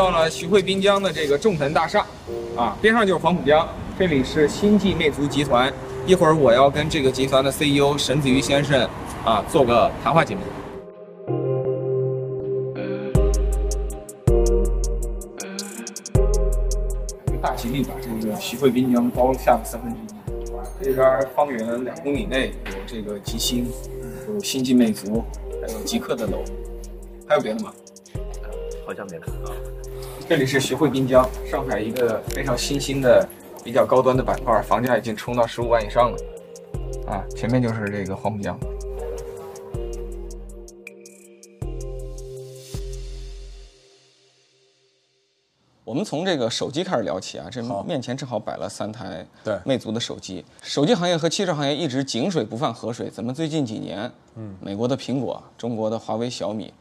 到了徐汇滨江的这个众腾大厦，啊，边上就是黄浦江，这里是星际魅族集团。一会儿我要跟这个集团的 CEO 沈子瑜先生啊做个谈话节目。大吉利把这个徐汇滨江包下了三分之一。这边方圆两公里内有这个吉星，有星际魅族，还有极客的楼，还有别的吗？好像没了啊。这里是徐汇滨江，上海一个非常新兴的、比较高端的板块，房价已经冲到十五万以上了。啊，前面就是这个黄浦江。我们从这个手机开始聊起啊，这面前正好摆了三台对魅族的手机。手机行业和汽车行业一直井水不犯河水，怎么最近几年，嗯，美国的苹果、中国的华为、小米，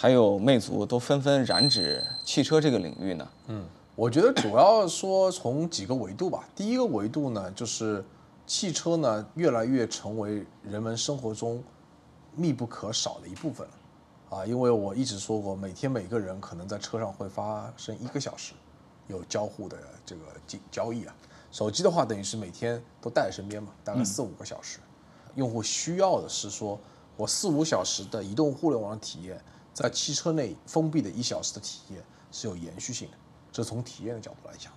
还有魅族都纷纷染指汽车这个领域呢？嗯我觉得主要说从几个维度吧。第一个维度呢，就是汽车呢越来越成为人们生活中密不可少的一部分了。啊，因为我一直说过，每天每个人可能在车上会发生一个小时有交互的这个交交易啊。手机的话，等于是每天都带在身边嘛，大概四五个小时。用户需要的是说，我四五小时的移动互联网体验，在汽车内封闭的一小时的体验是有延续性的。这从体验的角度来讲。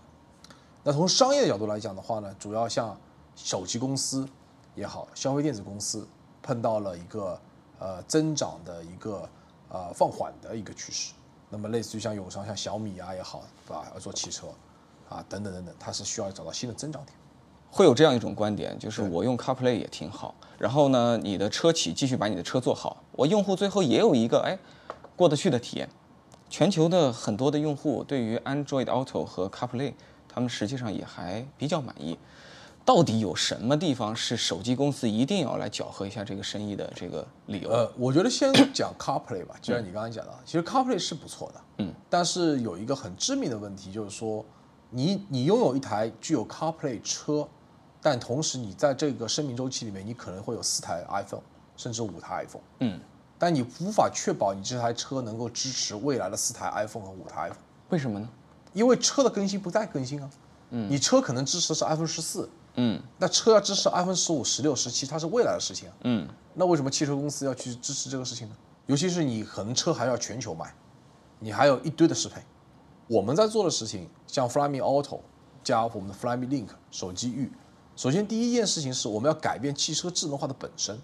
那从商业的角度来讲的话呢，主要像手机公司也好，消费电子公司碰到了一个呃增长的一个呃放缓的一个趋势。那么类似于像友商、像小米啊也好，对吧？要做汽车啊等等等等，它是需要找到新的增长点。会有这样一种观点，就是我用 CarPlay 也挺好，然后呢，你的车企继续把你的车做好，我用户最后也有一个哎过得去的体验。全球的很多的用户对于 Android Auto 和 CarPlay，他们实际上也还比较满意。到底有什么地方是手机公司一定要来搅和一下这个生意的这个理由？呃，我觉得先讲 CarPlay 吧，就像你刚刚讲的，其实 CarPlay 是不错的，嗯，但是有一个很致命的问题，就是说你你拥有一台具有 CarPlay 车，但同时你在这个生命周期里面，你可能会有四台 iPhone，甚至五台 iPhone，嗯，但你无法确保你这台车能够支持未来的四台 iPhone 和五台 iPhone，为什么呢？因为车的更新不再更新啊，嗯，你车可能支持的是 iPhone 十四，嗯那车要支持 iPhone 十五、十六、十七，它是未来的事情啊。嗯，那为什么汽车公司要去支持这个事情呢？尤其是你可能车还要全球卖，你还有一堆的适配。我们在做的事情，像 Flyme Auto 加我们的 Flyme Link 手机域，首先第一件事情是我们要改变汽车智能化的本身，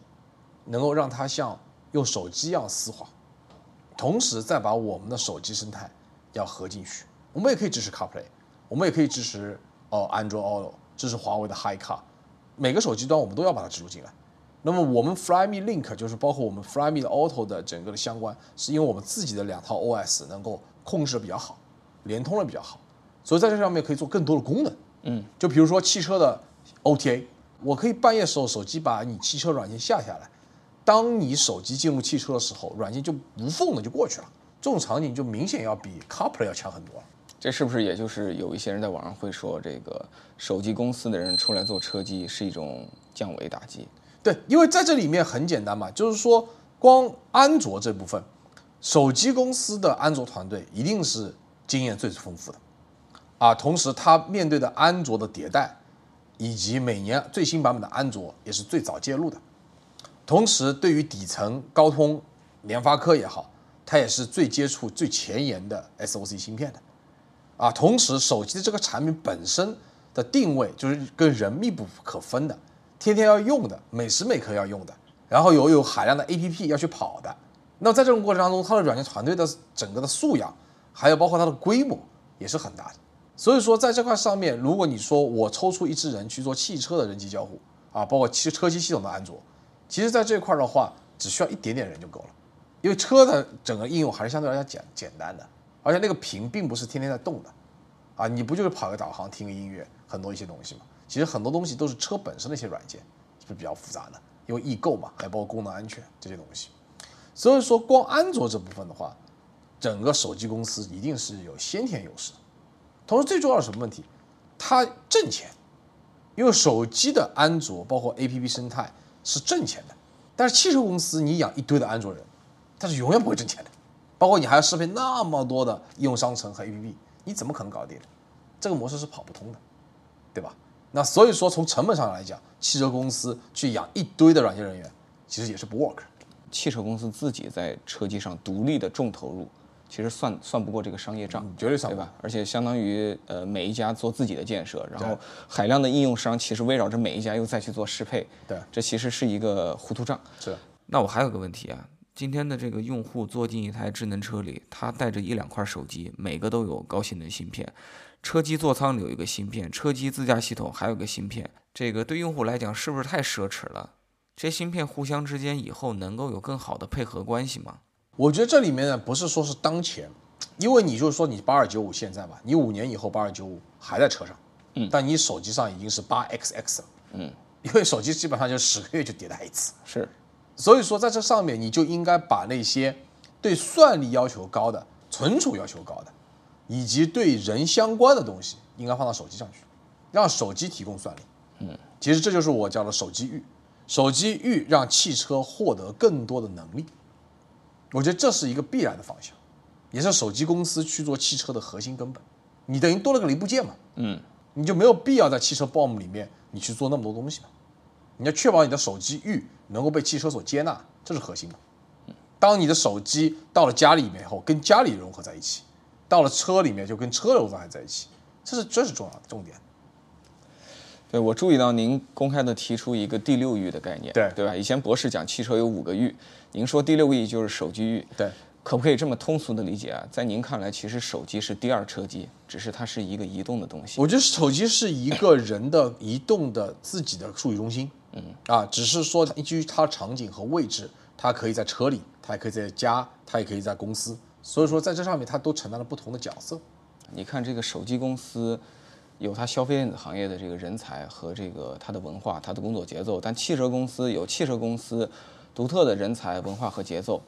能够让它像用手机一样丝滑，同时再把我们的手机生态要合进去。我们也可以支持 CarPlay，我们也可以支持哦 Android Auto，支持华为的 HiCar，每个手机端我们都要把它植入进来。那么我们 Flyme Link 就是包括我们 Flyme 的 Auto 的整个的相关，是因为我们自己的两套 OS 能够控制的比较好，联通的比较好，所以在这上面可以做更多的功能。嗯，就比如说汽车的 OTA，我可以半夜时候手机把你汽车软件下下来，当你手机进入汽车的时候，软件就无缝的就过去了。这种场景就明显要比 CarPlay 要强很多了。这是不是也就是有一些人在网上会说，这个手机公司的人出来做车机是一种降维打击？对，因为在这里面很简单嘛，就是说光安卓这部分，手机公司的安卓团队一定是经验最丰富的，啊，同时他面对的安卓的迭代，以及每年最新版本的安卓也是最早介入的，同时对于底层高通、联发科也好，它也是最接触最前沿的 SOC 芯片的，啊，同时手机的这个产品本身的定位就是跟人密不可分的，天天要用的，每时每刻要用的，然后有有海量的 APP 要去跑的。那么在这种过程当中，它的软件团队的整个的素养，还有包括它的规模也是很大的。所以说，在这块上面，如果你说我抽出一支人去做汽车的人机交互啊，包括汽车机系统的安卓，其实在这块的话，只需要一点点人就够了，因为车的整个应用还是相对来讲简简单的，而且那个屏并不是天天在动的，啊，你不就是跑个导航、听个音乐，很多一些东西嘛。其实很多东西都是车本身的一些软件是比较复杂的，因为易购嘛，还包括功能安全这些东西。所以说，光安卓这部分的话，整个手机公司一定是有先天优势。同时，最重要的什么问题？它挣钱，因为手机的安卓包括 APP 生态是挣钱的，但是汽车公司你养一堆的安卓人，它是永远不会挣钱的。包括你还要适配那么多的应用商城和 APP，你怎么可能搞定？这个模式是跑不通的，对吧？那所以说从成本上来讲，汽车公司去养一堆的软件人员，其实也是不 work。汽车公司自己在车机上独立的重投入，其实算算不过这个商业账，绝对算不对吧？而且相当于呃每一家做自己的建设，然后海量的应用商其实围绕着每一家又再去做适配，对这其实是一个糊涂账。是那我还有个问题啊，今天的这个用户坐进一台智能车里，他带着一两块手机，每个都有高性能芯片，车机座舱里有一个芯片，车机自驾系统还有个芯片，这个对用户来讲是不是太奢侈了？这些芯片互相之间以后能够有更好的配合关系吗？我觉得这里面呢，不是说是当前，因为你就是说你八二九五现在吧，你五年以后八二九五还在车上，嗯，但你手机上已经是八 XX 了，嗯，因为手机基本上就十个月就迭代一次，是，所以说在这上面你就应该把那些对算力要求高的、存储要求高的，以及对人相关的东西，应该放到手机上去，让手机提供算力。嗯，其实这就是我叫的手机域，手机域让汽车获得更多的能力。我觉得这是一个必然的方向，也是手机公司去做汽车的核心根本。你等于多了个零部件嘛，嗯，你就没有必要在汽车 BOM 里面你去做那么多东西嘛。你要确保你的手机域能够被汽车所接纳，这是核心的。当你的手机到了家里面以后，跟家里融合在一起；到了车里面就跟车融合在一起，这是这是重要的重点。对我注意到您公开的提出一个第六域的概念，对对吧？以前博士讲汽车有五个域，您说第六个域就是手机域，对，可不可以这么通俗的理解啊？在您看来，其实手机是第二车机，只是它是一个移动的东西。我觉得手机是一个人的 移动的自己的数据中心，嗯啊，只是说基于它的场景和位置，它可以在车里，它也可以在家，它也可以在公司，所以说在这上面它都承担了不同的角色。你看这个手机公司，有它消费电子行业的这个人才和这个它的文化、它的工作节奏，但汽车公司有汽车公司独特的人才、文化和节奏。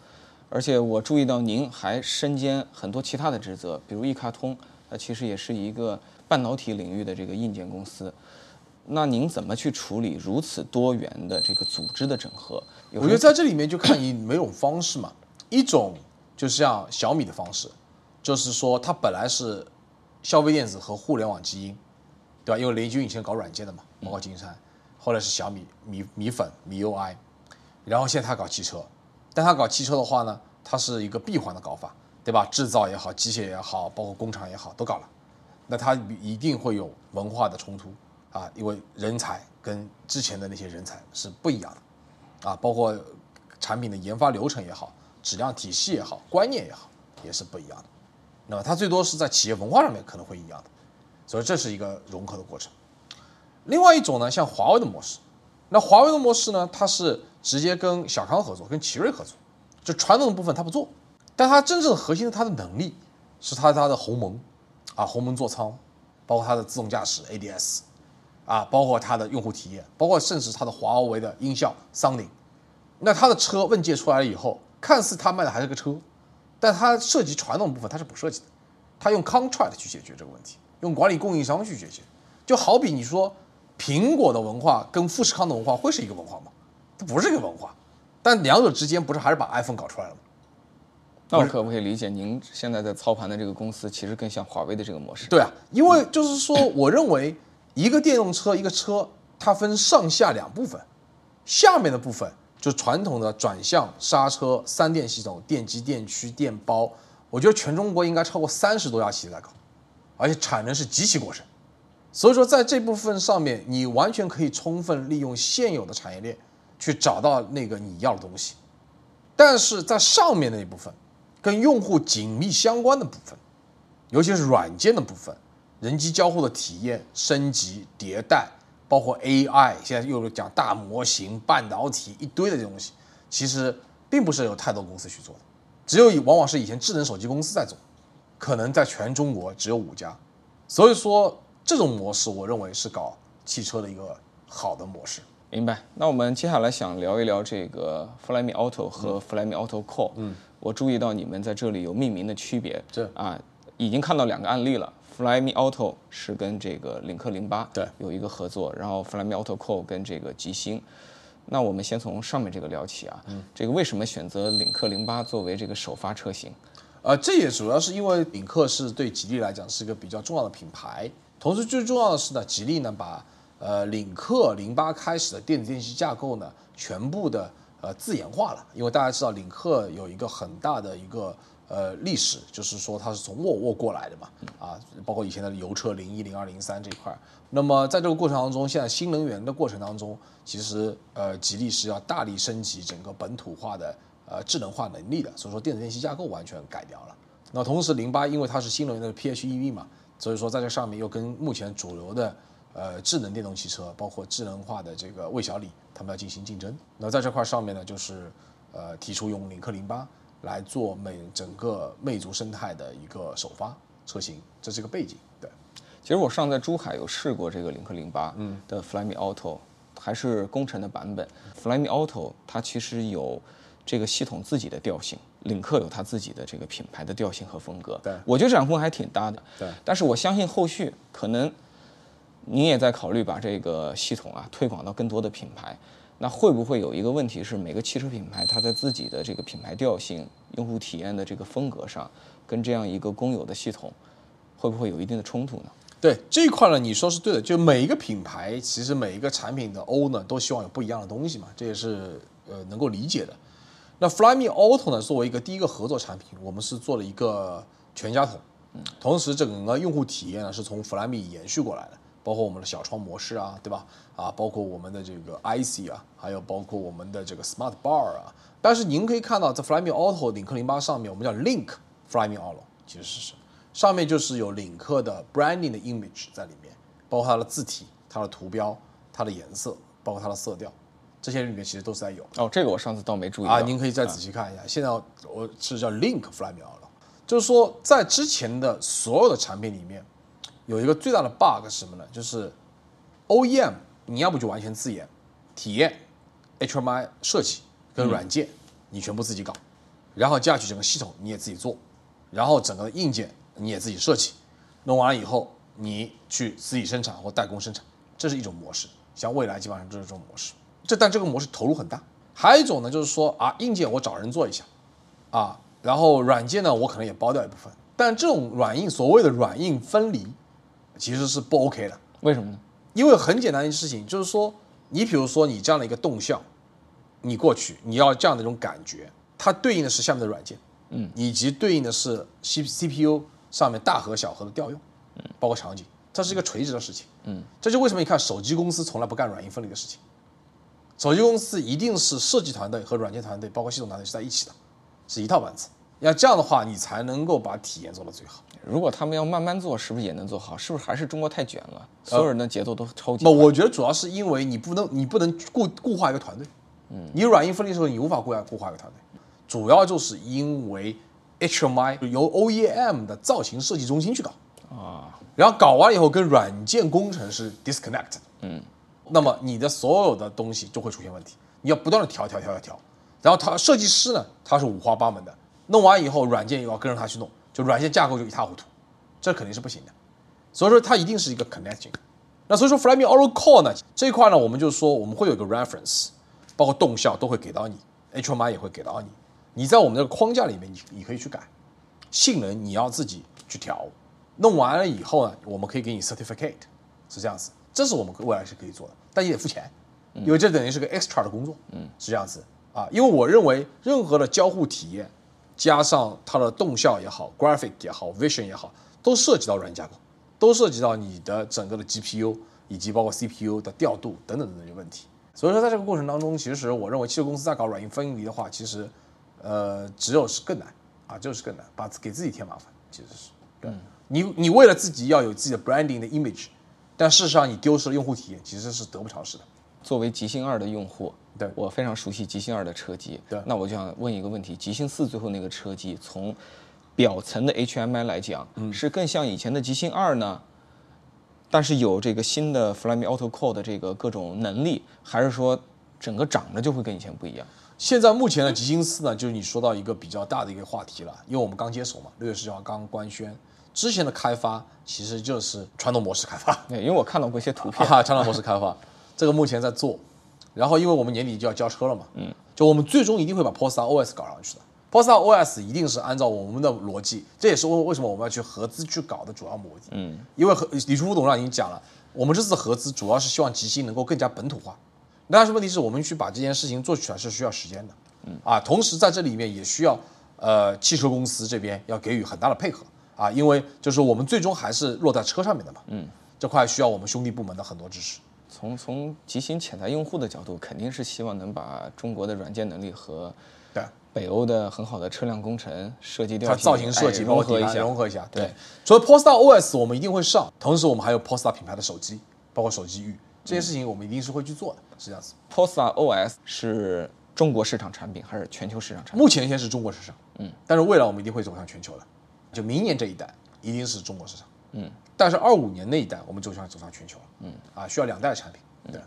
而且我注意到您还身兼很多其他的职责，比如一卡通，它其实也是一个半导体领域的这个硬件公司。那您怎么去处理如此多元的这个组织的整合？我觉得在这里面就看你每种方式嘛，一种就是像小米的方式，就是说它本来是消费电子和互联网基因，对吧？因为雷军以前搞软件的嘛，包括金山，后来是小米米米粉米 UI，然后现在他搞汽车，但他搞汽车的话呢，它是一个闭环的搞法，对吧？制造也好，机械也好，包括工厂也好，都搞了，那它一定会有文化的冲突啊，因为人才跟之前的那些人才是不一样的。啊，包括产品的研发流程也好，质量体系也好，观念也好，也是不一样的。那么它最多是在企业文化上面可能会一样的，所以这是一个融合的过程。另外一种呢，像华为的模式，那华为的模式呢，它是直接跟小康合作，跟奇瑞合作，就传统的部分它不做，但它真正核心的它的能力是它它的鸿蒙啊，鸿蒙座舱，包括它的自动驾驶 ADS，啊，包括它的用户体验，包括甚至它的华为的音效 Sounding。那它的车问界出来了以后，看似它卖的还是个车，但它涉及传统部分它是不涉及的，它用 contract 去解决这个问题，用管理供应商去解决。就好比你说苹果的文化跟富士康的文化会是一个文化吗？它不是一个文化，但两者之间不是还是把 iPhone 搞出来了吗？那我可不可以理解您现在在操盘的这个公司，其实更像华为的这个模式？对啊，因为就是说，我认为一个电动车，一个车，它分上下两部分，下面的部分就传统的转向、刹车、三电系统、电机、电驱、电包，我觉得全中国应该超过三十多家企业在搞，而且产能是极其过剩。所以说，在这部分上面，你完全可以充分利用现有的产业链去找到那个你要的东西，但是在上面那一部分，跟用户紧密相关的部分，尤其是软件的部分，人机交互的体验、升级、迭代，包括 AI，现在又讲大模型、半导体一堆的这东西，其实并不是有太多公司去做的，只有以往往是以前智能手机公司在做，可能在全中国只有五家，所以说这种模式，我认为是搞汽车的一个好的模式。明白。那我们接下来想聊一聊这个 Flyme Auto 和 Flyme Auto Core。嗯，我注意到你们在这里有命名的区别。是啊，已经看到两个案例了。Flyme Auto 是跟这个领克零八对有一个合作，然后 Flyme Auto Core 跟这个极星。那我们先从上面这个聊起啊。嗯，这个为什么选择领克零八作为这个首发车型？呃，这也主要是因为领克是对吉利来讲是一个比较重要的品牌，同时最重要的是呢，吉利呢把呃领克零八开始的电子电器架构呢全部的呃自研化了，因为大家知道领克有一个很大的一个呃历史，就是说它是从沃尔沃过来的嘛，啊，包括以前的油车零一、零二、零三这一块儿。那么在这个过程当中，现在新能源的过程当中，其实呃吉利是要大力升级整个本土化的。呃，智能化能力的，所以说电子电器架构完全改掉了。那同时，零八因为它是新能源的 PHEV 嘛，所以说在这上面又跟目前主流的呃智能电动汽车，包括智能化的这个魏小李，他们要进行竞争。那在这块上面呢，就是呃提出用领克零八来做美整个魅族生态的一个首发车型，这是个背景。对，其实我上在珠海有试过这个领克零八的 Flyme Auto，还是工程的版本。Flyme Auto 它其实有。这个系统自己的调性，领克有它自己的这个品牌的调性和风格。对，我觉得这两部分还挺搭的。对，但是我相信后续可能您也在考虑把这个系统啊推广到更多的品牌。那会不会有一个问题是，每个汽车品牌它在自己的这个品牌调性、用户体验的这个风格上，跟这样一个公有的系统，会不会有一定的冲突呢？对这一块呢，你说是对的。就每一个品牌，其实每一个产品的 O 呢，都希望有不一样的东西嘛，这也是呃能够理解的。那 Flyme Auto 呢？作为一个第一个合作产品，我们是做了一个全家桶，同时整个用户体验呢是从 Flyme 延续过来的，包括我们的小窗模式啊，对吧？啊，包括我们的这个 IC 啊，还有包括我们的这个 Smart Bar 啊。但是您可以看到，在 Flyme Auto 领克零八上面，我们叫 Link Flyme Auto，其实是上面就是有领克的 branding 的 image 在里面，包括它的字体、它的图标、它的颜色，包括它的色调。这些里面其实都是在有哦，这个我上次倒没注意啊，您可以再仔细看一下。现在我是叫 Link Flyme Auto，，就是说在之前的所有的产品里面，有一个最大的 bug 是什么呢？就是 OEM 你要不就完全自研，体验、HMI 设计跟软件你全部自己搞，然后驾驶整个系统你也自己做，然后整个硬件你也自己设计，弄完了以后你去自己生产或代工生产，这是一种模式。像未来基本上就是这种模式。这但这个模式投入很大，还有一种呢，就是说啊，硬件我找人做一下，啊，然后软件呢，我可能也包掉一部分。但这种软硬所谓的软硬分离，其实是不 OK 的。为什么呢？因为很简单的事情，就是说，你比如说你这样的一个动向，你过去你要这样的一种感觉，它对应的是下面的软件，嗯，以及对应的是 C C P U 上面大核小核的调用，嗯，包括场景，这是一个垂直的事情，嗯，这就为什么你看手机公司从来不干软硬分离的事情。手机公司一定是设计团队和软件团队，包括系统团队是在一起的，是一套班子。要这样的话，你才能够把体验做到最好。如果他们要慢慢做，是不是也能做好？是不是还是中国太卷了？所有人的节奏都超级。不，我觉得主要是因为你不能，你不能固固化一个团队。嗯，你软硬分离的时候，你无法固化固化一个团队。主要就是因为 HMI 由 OEM 的造型设计中心去搞啊，然后搞完以后跟软件工程师 disconnect。嗯。那么你的所有的东西就会出现问题，你要不断的调调调调调，然后他设计师呢，他是五花八门的，弄完以后软件又要跟着他去弄，就软件架构就一塌糊涂，这肯定是不行的。所以说它一定是一个 connecting。那所以说 Flyme Auto Core 呢这一块呢，我们就说我们会有一个 reference，包括动效都会给到你，HMI 也会给到你，你在我们这个框架里面你你可以去改，性能你要自己去调，弄完了以后呢，我们可以给你 certificate，是这样子。这是我们未来是可以做的，但也得付钱，因为这等于是个 extra 的工作，嗯，是这样子啊。因为我认为任何的交互体验，加上它的动效也好，graphic 也好，vision 也好，都涉及到软件架构，都涉及到你的整个的 GPU 以及包括 CPU 的调度等等等等问题。所以说，在这个过程当中，其实我认为汽车公司在搞软硬分离的话，其实呃，只有是更难啊，就是更难，把给自己添麻烦，其实是，嗯，你你为了自己要有自己的 branding 的 image。但事实上，你丢失了用户体验，其实是得不偿失的。作为极星二的用户，对我非常熟悉极星二的车机。对，那我就想问一个问题：极星四最后那个车机，从表层的 HMI 来讲，是更像以前的极星二呢？但是有这个新的 Flyme Auto Core 的这个各种能力，还是说整个长得就会跟以前不一样？现在目前的极星四呢，就是你说到一个比较大的一个话题了，因为我们刚接手嘛，六月十九号刚官宣。之前的开发其实就是传统模式开发，对，因为我看到过一些图片，传统模式开发，这个目前在做，然后因为我们年底就要交车了嘛，嗯，就我们最终一定会把 Polestar OS 搞上去的，Polestar OS 一定是按照我们的逻辑，这也是为为什么我们要去合资去搞的主要目的。嗯，因为和李书福董事长已经讲了，我们这次合资主要是希望极星能够更加本土化。但是问题是我们去把这件事情做起来是需要时间的。嗯，啊，同时在这里面也需要呃汽车公司这边要给予很大的配合啊，因为就是我们最终还是落在车上面的嘛。嗯，这块需要我们兄弟部门的很多支持。从从极星潜在用户的角度，肯定是希望能把中国的软件能力和对北欧的很好的车辆工程设计调它造型设计哎融合一下，融合一下。对对，除了 Polestar OS 我们一定会上，同时我们还有 Polestar 品牌的手机，包括手机域这些事情，我们一定是会去做的，是这样子。Polestar OS 是中国市场产品还是全球市场产品？目前先是中国市场，嗯，但是未来我们一定会走向全球的，就明年这一代一定是中国市场，嗯，但是二五年那一代我们走向走向全球。了，嗯，啊，需要两代产品，对。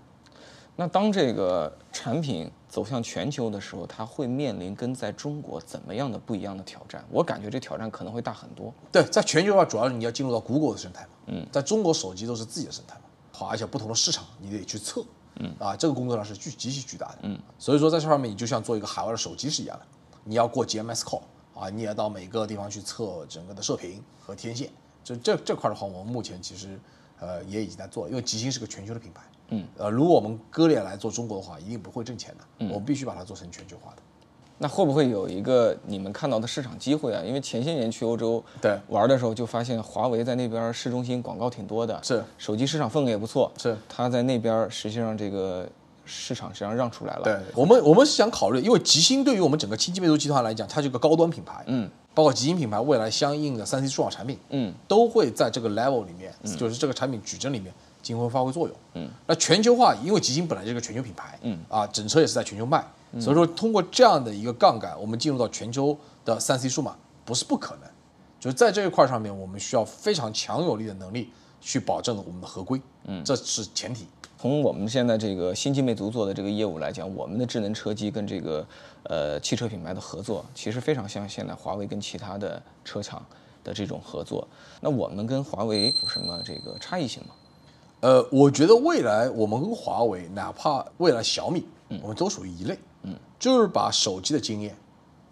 那当这个产品走向全球的时候，它会面临跟在中国怎么样的不一样的挑战？我感觉这挑战可能会大很多。对，在全球的话，主要是你要进入到 Google 的生态嘛，嗯，在中国手机都是自己的生态嘛，好，而且不同的市场你得去测，嗯，啊，这个工作量是巨极其巨大的，嗯，所以说在这方面你就像做一个海外的手机是一样的，你要过 GMS call 啊，你也要到每个地方去测整个的射频和天线，就这这块的话，我们目前其实呃也已经在做了，因为吉星是个全球的品牌，嗯，呃，如果我们割裂来做中国的话，一定不会挣钱的，我们必须把它做成全球化的。那会不会有一个你们看到的市场机会啊？因为前些年去欧洲对玩的时候，就发现华为在那边市中心广告挺多的，是手机市场份额也不错，是它在那边实际上这个市场实际上让出来了。对，我们我们是想考虑，因为吉星对于我们整个轻基魅族集团来讲，它是一个高端品牌，嗯，包括极星品牌未来相应的三 C 数码产品，嗯，都会在这个 level 里面，就是这个产品矩阵里面进行发挥作用，嗯，那全球化，因为极星本来就是个全球品牌，嗯，啊，整车也是在全球卖，所以说通过这样的一个杠杆，我们进入到全球的三 C 数码不是不可能，就是在这一块上面，我们需要非常强有力的能力去保证我们的合规，嗯，这是前提。从我们现在这个新机魅族做的这个业务来讲，我们的智能车机跟这个呃汽车品牌的合作，其实非常像现在华为跟其他的车厂的这种合作。那我们跟华为有什么这个差异性吗？呃，我觉得未来我们跟华为，哪怕未来小米，我们都属于一类，嗯，就是把手机的经验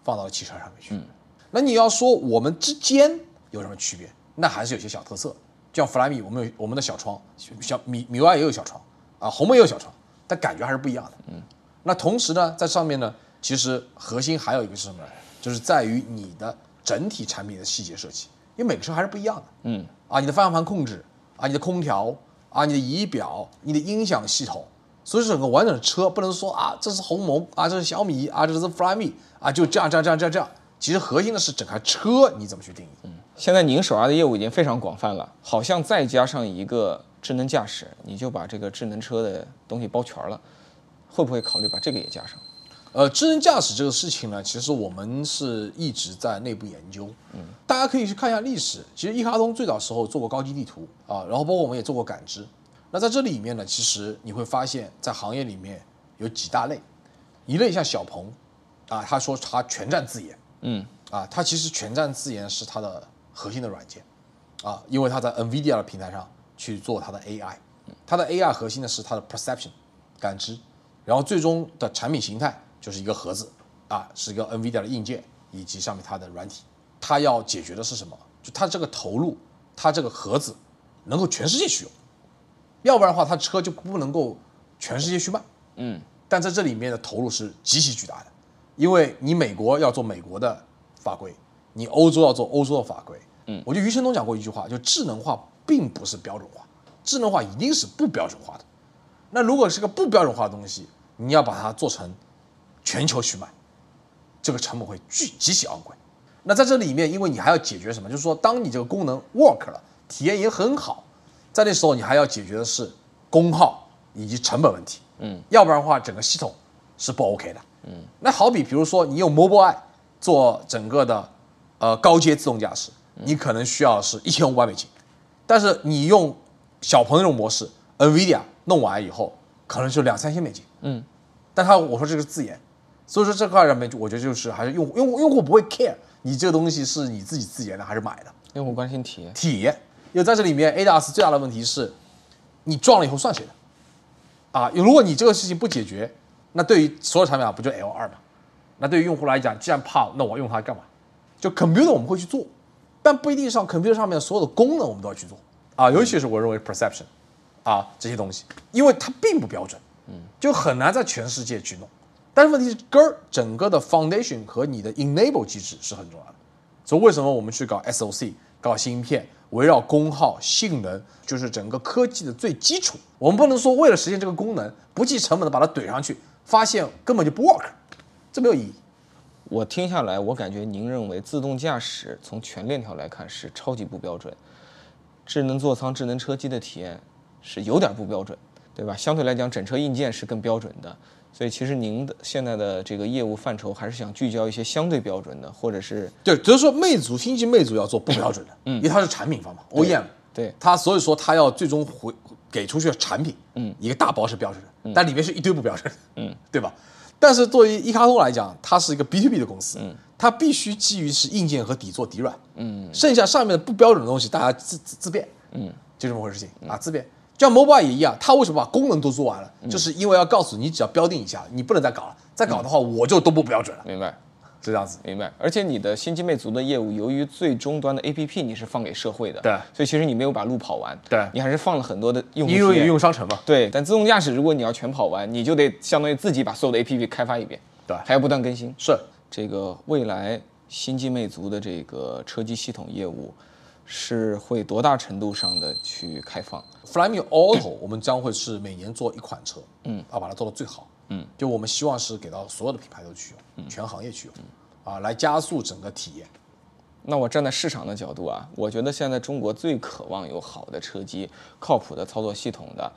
放到了汽车上面去。嗯，那你要说我们之间有什么区别？那还是有些小特色，就像弗莱米，我们有我们的小窗，小米米 UI 也有小窗啊，红莓也有小窗，但感觉还是不一样的。嗯，那同时呢，在上面呢，其实核心还有一个是什么呢？就是在于你的整体产品的细节设计，因为每个车还是不一样的。嗯，啊，你的方向盘控制啊，你的空调啊，你的仪表、你的音响系统，所以整个完整的车不能说啊，这是鸿蒙啊，这是小米啊，这是 Flyme 啊，就这样这样这样这样这样。其实核心的是整台车你怎么去定义。嗯现在您手下的业务已经非常广泛了，好像再加上一个智能驾驶，你就把这个智能车的东西包全了。会不会考虑把这个也加上？呃，智能驾驶这个事情呢，其实我们是一直在内部研究。嗯，大家可以去看一下历史。其实一卡通最早时候做过高级地图啊，然后包括我们也做过感知。那在这里面呢，其实你会发现在行业里面有几大类，一类像小鹏啊，他说他全站自研，嗯，啊，他其实全站自研是他的核心的软件啊，因为他在 NVIDIA 的平台上去做它的 AI，它的 AI 核心呢是它的 perception 感知，然后最终的产品形态就是一个盒子啊，是一个 NVIDIA 的硬件以及上面它的软体，它要解决的是什么？就它这个投入，它这个盒子能够全世界去用，要不然的话，它车就不能够全世界去卖。嗯，但在这里面的投入是极其巨大的，因为你美国要做美国的法规，你欧洲要做欧洲的法规。嗯，我觉得余承东讲过一句话，就智能化并不是标准化，智能化一定是不标准化的。那如果是个不标准化的东西，你要把它做成全球去卖，这个成本会巨极其昂贵。那在这里面，因为你还要解决什么？就是说，当你这个功能 work 了，体验也很好，在那时候你还要解决的是功耗以及成本问题。嗯，要不然的话，整个系统是不 OK 的。嗯，那好比比如说你用 Mobileye 做整个的呃高阶自动驾驶，你可能需要是一千五百美金，但是你用小鹏那种模式，NVIDIA 弄完以后，可能就两三千美金。嗯，但他我说这个是自研，所以说这块上面我觉得就是还是用户用户用户不会 care 你这个东西是你自己自研的还是买的用户关心体验。体验，因为在这里面 ADAS 最大的问题是，你撞了以后算谁的？啊，如果你这个事情不解决，那对于所有产品啊不就 L 二嘛？那对于用户来讲，既然怕，那我用它干嘛？就 computer 我们会去做，但不一定上 computer 上面所有的功能我们都要去做啊，尤其是我认为 perception 啊这些东西，因为它并不标准，嗯，就很难在全世界去弄。但是问题是根儿整个的 foundation 和你的 enable 机制是很重要的。所以为什么我们去搞 SOC、搞芯片，围绕功耗、性能，就是整个科技的最基础。我们不能说为了实现这个功能，不计成本的把它怼上去，发现根本就不 work，这没有意义。我听下来，我感觉您认为自动驾驶从全链条来看是超级不标准，智能座舱、智能车机的体验是有点不标准，对吧？相对来讲，整车硬件是更标准的。所以其实您的现在的这个业务范畴还是想聚焦一些相对标准的，或者是对，只是说魅族、星际魅族要做不标准的，嗯，因为它是产品方嘛，OEM，对它，所以说它要最终回给出去的产品，嗯，一个大包是标准的，但里面是一堆不标准的，嗯，对吧？但是作为一卡通来讲，它是一个 B to B 的公司，嗯，它必须基于是硬件和底座底软，嗯，剩下上面的不标准的东西，大家自自自变，嗯，就这么回事情啊，自变。像 mobile 也一样，它为什么把功能都做完了？就是因为要告诉你，只要标定一下，你不能再搞了。再搞的话，我就都不标准了。明白，是这样子。明白。而且你的星际魅族的业务，由于最终端的 APP 你是放给社会的，对，所以其实你没有把路跑完。对，你还是放了很多的用户因为用商城嘛。对，但自动驾驶如果你要全跑完，你就得相当于自己把所有的 APP 开发一遍。对，还要不断更新。是这个未来星际魅族的这个车机系统业务。是会多大程度上的去开放？Flyme Auto 我们将会是每年做一款车，嗯，要把它做到最好，嗯，就我们希望是给到所有的品牌都去用，全行业去用，啊，来加速整个体验。那我站在市场的角度啊，我觉得现在中国最渴望有好的车机、靠谱的操作系统的，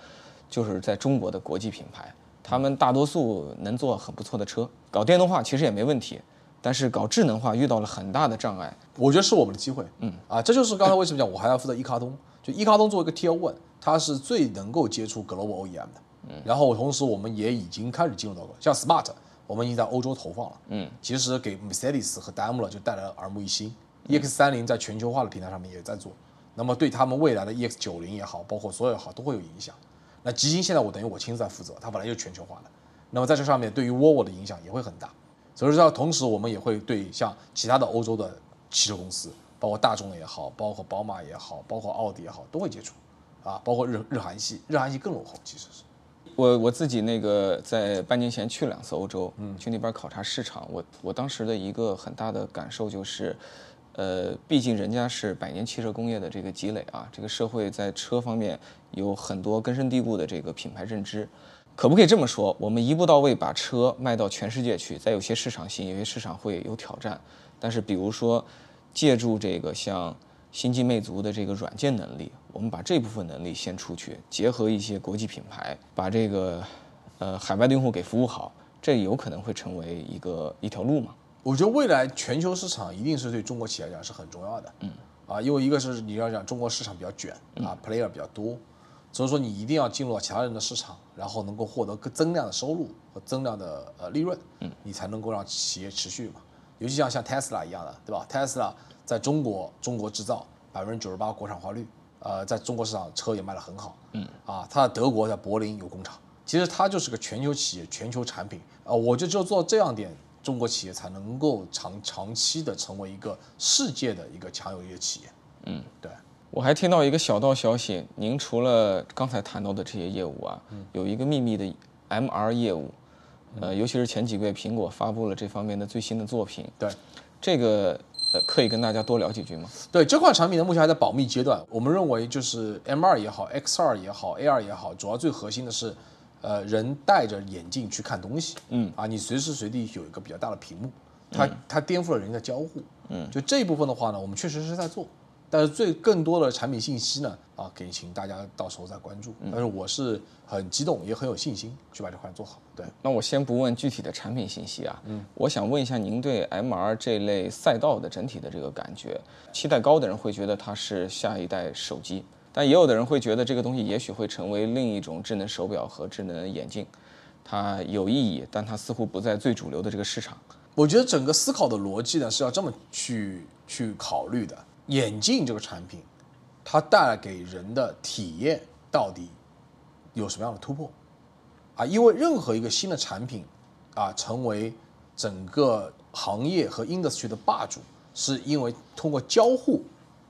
就是在中国的国际品牌，他们大多数能做很不错的车，搞电动化其实也没问题。但是搞智能化遇到了很大的障碍，我觉得是我们的机会。嗯啊，这就是刚才为什么讲我还要负责一卡通，就一卡通作为一个 Tier One，它是最能够接触 Global OEM 的。嗯，然后同时我们也已经开始进入到了像 Smart，我们已经在欧洲投放了。嗯，其实给 Mercedes 和 Daimler 就带来了耳目一新。EX 三零在全球化的平台上面也在做，那么对他们未来的 EX 九零也好，包括所有也好，都会有影响。那基金现在我等于我亲自在负责，它本来就是全球化的，那么在这上面对于 Volvo 的影响也会很大。所以说，同时我们也会对像其他的欧洲的汽车公司，包括大众也好，包括宝马也好，包括奥迪也好，都会接触，啊，包括日日韩系，日韩系更落后，其实是。我我自己那个在半年前去两次欧洲，嗯，去那边考察市场，我我当时的一个很大的感受就是，呃，毕竟人家是百年汽车工业的这个积累啊，这个社会在车方面有很多根深蒂固的这个品牌认知。可不可以这么说？我们一步到位把车卖到全世界去，在有些市场行，有些市场会有挑战。但是，比如说，借助这个像星际魅族的这个软件能力，我们把这部分能力先出去，结合一些国际品牌，把这个呃海外的用户给服务好，这有可能会成为一个一条路嘛？我觉得未来全球市场一定是对中国企业来讲是很重要的。嗯，啊，因为一个是你要讲中国市场比较卷啊，player 比较多。所以说，你一定要进入到其他人的市场，然后能够获得更增量的收入和增量的呃利润，嗯，你才能够让企业持续嘛。尤其像像 Tesla 一样的，对吧？Tesla 在中国中国制造，百分之九十八国产化率，呃，在中国市场车也卖得很好，嗯，啊，它在德国在柏林有工厂，其实它就是个全球企业、全球产品，啊，我就只有做这样点，中国企业才能够长长期的成为一个世界的一个强有力的企业，嗯，对。我还听到一个小道消息，您除了刚才谈到的这些业务啊，有一个秘密的 MR 业务，呃，尤其是前几个月苹果发布了这方面的最新的作品。对，这个呃，可以跟大家多聊几句吗？对，这款产品呢，目前还在保密阶段。我们认为就是 M 二也好 X 二也好 A 二也好，主要最核心的是，呃，人戴着眼镜去看东西。嗯，啊，你随时随地有一个比较大的屏幕，它它颠覆了人的交互。嗯，就这一部分的话呢，我们确实是在做。但是最更多的产品信息呢，啊，给请大家到时候再关注。但是我是很激动，也很有信心去把这块做好。对，那我先不问具体的产品信息啊，嗯，我想问一下您对 MR 这类赛道的整体的这个感觉。期待高的人会觉得它是下一代手机，但也有的人会觉得这个东西也许会成为另一种智能手表和智能眼镜，它有意义，但它似乎不在最主流的这个市场。我觉得整个思考的逻辑呢是要这么去去考虑的。眼镜这个产品，它带来给人的体验到底有什么样的突破？啊，因为任何一个新的产品啊，成为整个行业和 industry 的霸主，是因为通过交互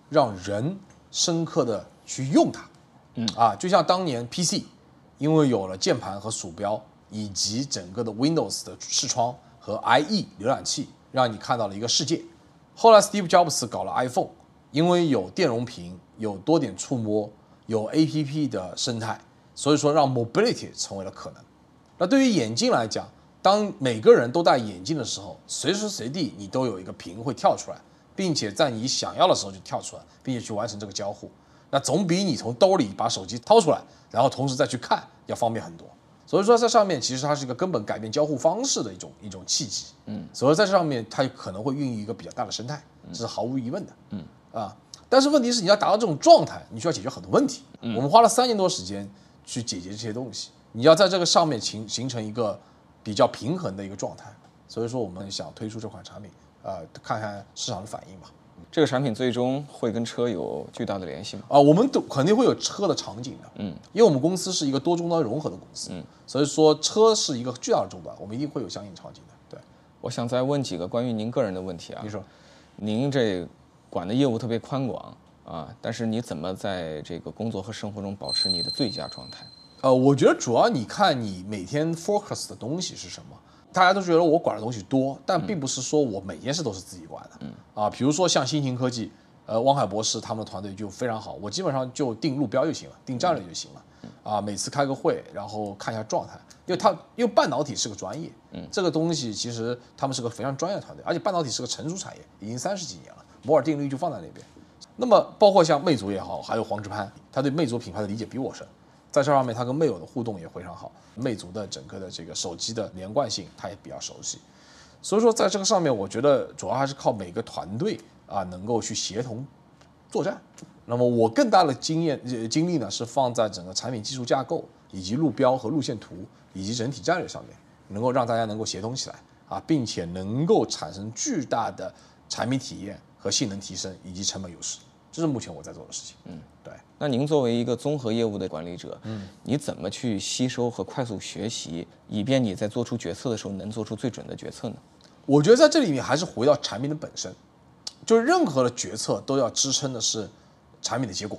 让人深刻的去用它。嗯啊，就像当年 PC，因为有了键盘和鼠标，以及整个的 Windows 的视窗和 IE 浏览器，让你看到了一个世界。后来 Steve Jobs 搞了 iPhone，因为有电容屏、有多点触摸、有 APP 的生态，所以说让 mobility 成为了可能。那对于眼镜来讲，当每个人都戴眼镜的时候，随时随地你都有一个屏会跳出来，并且在你想要的时候就跳出来，并且去完成这个交互。那总比你从兜里把手机掏出来，然后同时再去看要方便很多。所以说，在上面其实它是一个根本改变交互方式的一种一种契机。嗯，所以在这上面它可能会孕育一个比较大的生态，这是毫无疑问的。嗯啊，但是问题是你要达到这种状态，你需要解决很多问题。我们花了三年多时间去解决这些东西，你要在这个上面形形成一个比较平衡的一个状态。所以说，我们想推出这款产品，呃，看看市场的反应吧。这个产品最终会跟车有巨大的联系吗？啊，我们都肯定会有车的场景的，嗯，因为我们公司是一个多终端融合的公司，嗯，所以说车是一个巨大的终端，我们一定会有相应场景的。对，我想再问几个关于您个人的问题啊。你说，您这管的业务特别宽广啊，但是你怎么在这个工作和生活中保持你的最佳状态？呃，我觉得主要你看你每天 focus 的东西是什么。大家都觉得我管的东西多，但并不是说我每件事都是自己管的。嗯啊，比如说像新型科技，呃，汪海博士他们的团队就非常好，我基本上就定路标就行了，定战略就行了。啊，每次开个会，然后看一下状态，因为他因为半导体是个专业，嗯，这个东西其实他们是个非常专业的团队，而且半导体是个成熟产业，已经三十几年了，摩尔定律就放在那边。那么包括像魅族也好，还有黄志攀，他对魅族品牌的理解比我深。在这上面，他跟魅友的互动也非常好，魅族的整个的这个手机的连贯性，他也比较熟悉。所以说，在这个上面，我觉得主要还是靠每个团队啊，能够去协同作战。那么我更大的经验精力呢，是放在整个产品技术架构以及路标和路线图以及整体战略上面，能够让大家能够协同起来啊，并且能够产生巨大的产品体验和性能提升以及成本优势。这是目前我在做的事情。嗯，对。那您作为一个综合业务的管理者，嗯，你怎么去吸收和快速学习，以便你在做出决策的时候能做出最准的决策呢？我觉得在这里面还是回到产品的本身，就是任何的决策都要支撑的是产品的结果，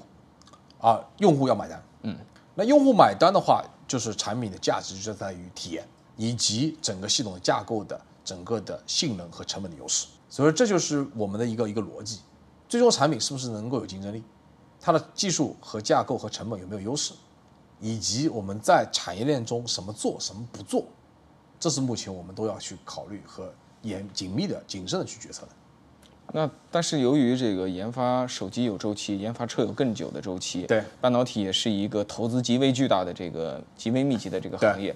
啊，用户要买单。嗯，那用户买单的话，就是产品的价值就在于体验以及整个系统的架构的整个的性能和成本的优势。所以这就是我们的一个一个逻辑。最终产品是不是能够有竞争力？它的技术和架构和成本有没有优势？以及我们在产业链中什么做什么不做，这是目前我们都要去考虑和严紧密的、谨慎的去决策的。那但是由于这个研发手机有周期，研发车有更久的周期，对，半导体也是一个投资极为巨大的这个极为密集的这个行业。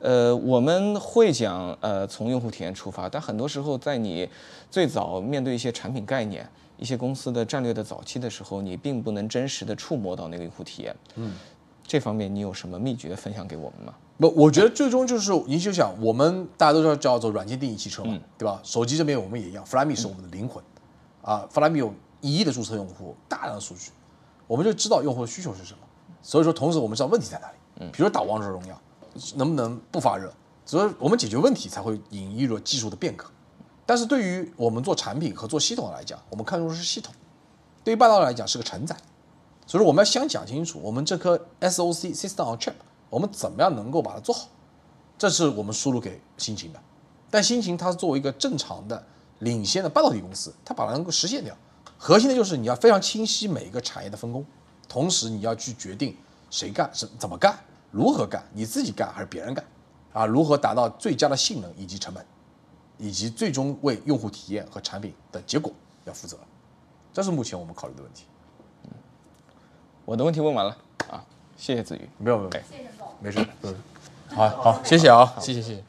呃，我们会讲呃从用户体验出发，但很多时候在你最早面对一些产品概念。一些公司的战略的早期的时候，你并不能真实的触摸到那个用户体验。嗯，这方面你有什么秘诀分享给我们吗？不，我觉得最终就是你就想，我们大家都知道叫做软件定义汽车嘛，对吧？手机这边我们也一样，Flyme 是我们的灵魂啊，Flyme 有一亿的注册用户，大量的数据，我们就知道用户的需求是什么。所以说，同时我们知道问题在哪里。嗯，比如打王者荣耀，能不能不发热？所以我们解决问题才会引一轮技术的变革。但是对于我们做产品和做系统来讲，我们看重的是系统；对于半导体来讲是个承载。所以说我们要先讲清楚，我们这颗 SOC System on Chip，我们怎么样能够把它做好，这是我们输入给新秦的。但新秦它是作为一个正常的领先的半导体公司，它把它能够实现掉。核心的就是你要非常清晰每一个产业的分工，同时你要去决定谁干是怎么干，如何干，你自己干还是别人干，啊，如何达到最佳的性能以及成本。以及最终为用户体验和产品的结果要负责，这是目前我们考虑的问题。嗯，我的问题问完了啊，谢谢子瑜。没有没有，没事，没事，嗯，好好，谢谢啊，谢谢谢谢。